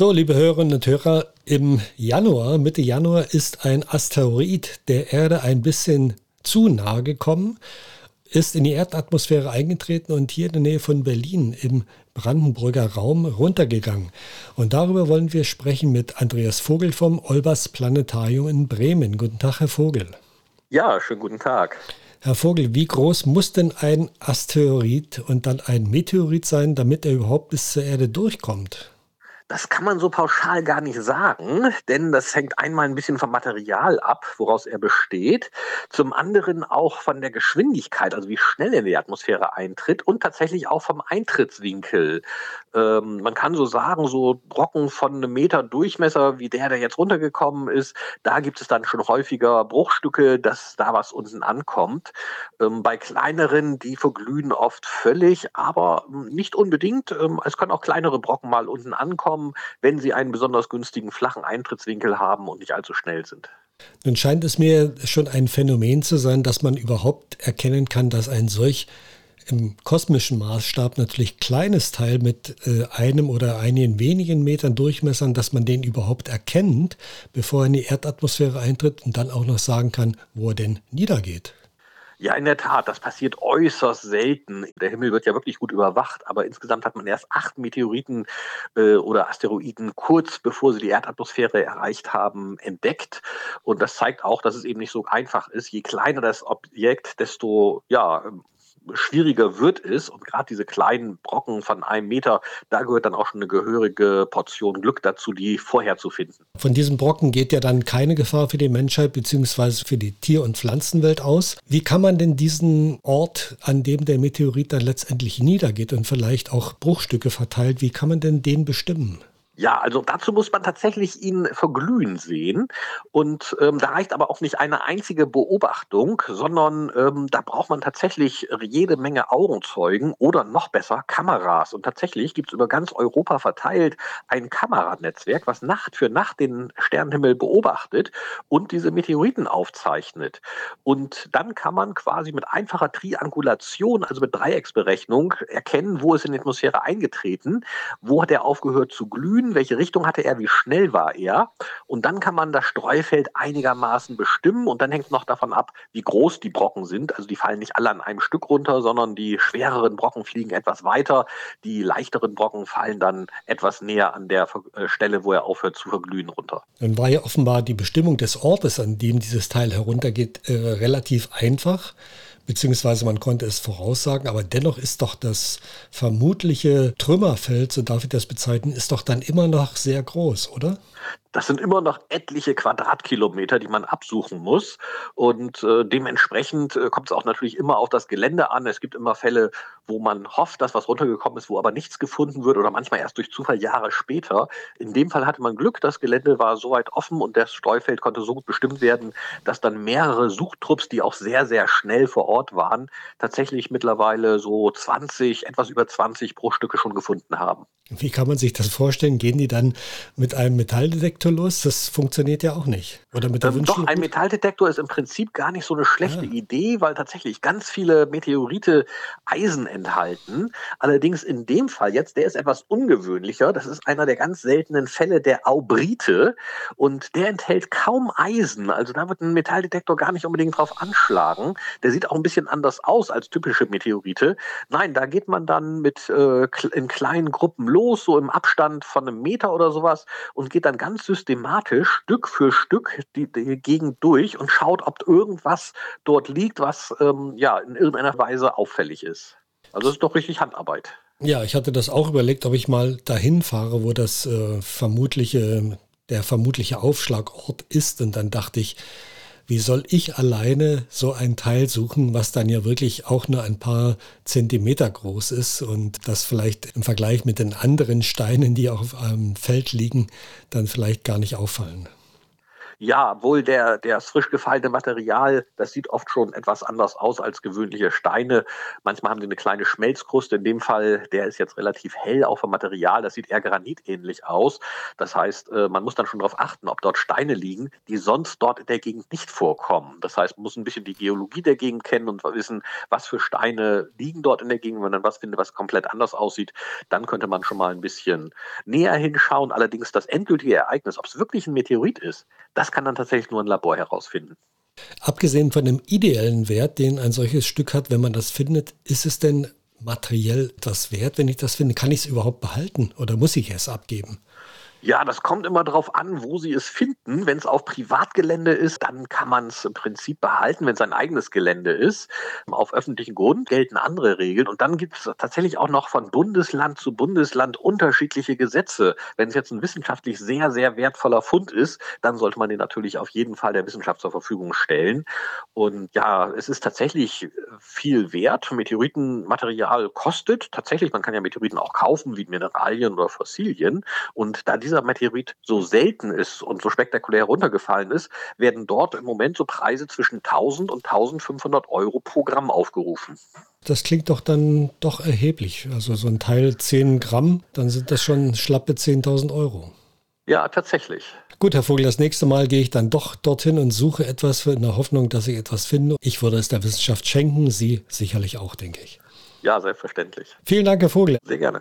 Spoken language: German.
So, liebe Hörerinnen und Hörer, im Januar, Mitte Januar, ist ein Asteroid der Erde ein bisschen zu nahe gekommen, ist in die Erdatmosphäre eingetreten und hier in der Nähe von Berlin im Brandenburger Raum runtergegangen. Und darüber wollen wir sprechen mit Andreas Vogel vom Olbers Planetarium in Bremen. Guten Tag, Herr Vogel. Ja, schönen guten Tag. Herr Vogel, wie groß muss denn ein Asteroid und dann ein Meteorit sein, damit er überhaupt bis zur Erde durchkommt? Das kann man so pauschal gar nicht sagen, denn das hängt einmal ein bisschen vom Material ab, woraus er besteht, zum anderen auch von der Geschwindigkeit, also wie schnell er in die Atmosphäre eintritt und tatsächlich auch vom Eintrittswinkel. Ähm, man kann so sagen, so Brocken von einem Meter Durchmesser, wie der, der jetzt runtergekommen ist, da gibt es dann schon häufiger Bruchstücke, dass da was unten ankommt. Ähm, bei kleineren, die verglühen oft völlig, aber nicht unbedingt. Ähm, es können auch kleinere Brocken mal unten ankommen kommen, wenn sie einen besonders günstigen flachen Eintrittswinkel haben und nicht allzu schnell sind. Nun scheint es mir schon ein Phänomen zu sein, dass man überhaupt erkennen kann, dass ein solch im kosmischen Maßstab natürlich kleines Teil mit äh, einem oder einigen wenigen Metern Durchmessern, dass man den überhaupt erkennt, bevor er in die Erdatmosphäre eintritt und dann auch noch sagen kann, wo er denn niedergeht. Ja, in der Tat, das passiert äußerst selten. Der Himmel wird ja wirklich gut überwacht, aber insgesamt hat man erst acht Meteoriten äh, oder Asteroiden kurz bevor sie die Erdatmosphäre erreicht haben, entdeckt. Und das zeigt auch, dass es eben nicht so einfach ist. Je kleiner das Objekt, desto ja, schwieriger wird es. Und gerade diese kleinen Brocken von einem Meter, da gehört dann auch schon eine gehörige Portion Glück dazu, die vorher zu finden. Von diesen Brocken geht ja dann keine Gefahr für die Menschheit bzw. für die Tier- und Pflanzenwelt aus. Wie kann man denn diesen Ort, an dem der Meteorit dann letztendlich niedergeht und vielleicht auch Bruchstücke verteilt, wie kann man denn den bestimmen? Ja, also dazu muss man tatsächlich ihn verglühen sehen. Und ähm, da reicht aber auch nicht eine einzige Beobachtung, sondern ähm, da braucht man tatsächlich jede Menge Augenzeugen oder noch besser Kameras. Und tatsächlich gibt es über ganz Europa verteilt ein Kameranetzwerk, was Nacht für Nacht den Sternenhimmel beobachtet und diese Meteoriten aufzeichnet. Und dann kann man quasi mit einfacher Triangulation, also mit Dreiecksberechnung, erkennen, wo ist in die Atmosphäre eingetreten, wo hat er aufgehört zu glühen welche Richtung hatte er, wie schnell war er. Und dann kann man das Streufeld einigermaßen bestimmen und dann hängt noch davon ab, wie groß die Brocken sind. Also die fallen nicht alle an einem Stück runter, sondern die schwereren Brocken fliegen etwas weiter. Die leichteren Brocken fallen dann etwas näher an der äh, Stelle, wo er aufhört zu verglühen, runter. Dann war ja offenbar die Bestimmung des Ortes, an dem dieses Teil heruntergeht, äh, relativ einfach beziehungsweise man konnte es voraussagen, aber dennoch ist doch das vermutliche Trümmerfeld, so darf ich das bezeichnen, ist doch dann immer noch sehr groß, oder? Das sind immer noch etliche Quadratkilometer, die man absuchen muss. Und äh, dementsprechend äh, kommt es auch natürlich immer auf das Gelände an. Es gibt immer Fälle, wo man hofft, dass was runtergekommen ist, wo aber nichts gefunden wird oder manchmal erst durch Zufall Jahre später. In dem Fall hatte man Glück, das Gelände war so weit offen und das Streufeld konnte so gut bestimmt werden, dass dann mehrere Suchtrupps, die auch sehr, sehr schnell vor Ort waren, tatsächlich mittlerweile so 20, etwas über 20 Bruchstücke schon gefunden haben. Wie kann man sich das vorstellen? Gehen die dann mit einem Metalldetektor los? Das funktioniert ja auch nicht. Oder mit der ähm, Doch, ein Metalldetektor ist im Prinzip gar nicht so eine schlechte ja. Idee, weil tatsächlich ganz viele Meteorite Eisen enthalten. Allerdings in dem Fall jetzt, der ist etwas ungewöhnlicher. Das ist einer der ganz seltenen Fälle der Aubrite und der enthält kaum Eisen. Also da wird ein Metalldetektor gar nicht unbedingt drauf anschlagen. Der sieht auch ein bisschen anders aus als typische Meteorite. Nein, da geht man dann mit äh, in kleinen Gruppen los, so im Abstand von einem Meter oder sowas und geht dann ganz systematisch Stück für Stück die, die Gegend durch und schaut, ob irgendwas dort liegt, was ähm, ja in irgendeiner Weise auffällig ist. Also es ist doch richtig Handarbeit. Ja, ich hatte das auch überlegt, ob ich mal dahin fahre, wo das äh, vermutliche, der vermutliche Aufschlagort ist. Und dann dachte ich, wie soll ich alleine so ein Teil suchen, was dann ja wirklich auch nur ein paar Zentimeter groß ist und das vielleicht im Vergleich mit den anderen Steinen, die auf einem Feld liegen, dann vielleicht gar nicht auffallen. Ja, wohl der, der frisch gefallene Material, das sieht oft schon etwas anders aus als gewöhnliche Steine. Manchmal haben die eine kleine Schmelzkruste. In dem Fall, der ist jetzt relativ hell auch vom Material. Das sieht eher granitähnlich aus. Das heißt, äh, man muss dann schon darauf achten, ob dort Steine liegen, die sonst dort in der Gegend nicht vorkommen. Das heißt, man muss ein bisschen die Geologie der Gegend kennen und wissen, was für Steine liegen dort in der Gegend. Wenn man dann was findet, was komplett anders aussieht, dann könnte man schon mal ein bisschen näher hinschauen. Allerdings das endgültige Ereignis, ob es wirklich ein Meteorit ist, das kann dann tatsächlich nur ein Labor herausfinden. Abgesehen von dem ideellen Wert, den ein solches Stück hat, wenn man das findet, ist es denn materiell das wert, wenn ich das finde? Kann ich es überhaupt behalten oder muss ich es abgeben? Ja, das kommt immer darauf an, wo Sie es finden. Wenn es auf Privatgelände ist, dann kann man es im Prinzip behalten, wenn es ein eigenes Gelände ist. Auf öffentlichen Grund gelten andere Regeln. Und dann gibt es tatsächlich auch noch von Bundesland zu Bundesland unterschiedliche Gesetze. Wenn es jetzt ein wissenschaftlich sehr, sehr wertvoller Fund ist, dann sollte man den natürlich auf jeden Fall der Wissenschaft zur Verfügung stellen. Und ja, es ist tatsächlich viel wert. Meteoritenmaterial kostet tatsächlich, man kann ja Meteoriten auch kaufen, wie Mineralien oder Fossilien. Und da dieser Meteorit so selten ist und so spektakulär runtergefallen ist, werden dort im Moment so Preise zwischen 1000 und 1500 Euro pro Gramm aufgerufen. Das klingt doch dann doch erheblich. Also so ein Teil 10 Gramm, dann sind das schon schlappe 10.000 Euro. Ja, tatsächlich. Gut, Herr Vogel, das nächste Mal gehe ich dann doch dorthin und suche etwas in der Hoffnung, dass ich etwas finde. Ich würde es der Wissenschaft schenken, Sie sicherlich auch, denke ich. Ja, selbstverständlich. Vielen Dank, Herr Vogel. Sehr gerne.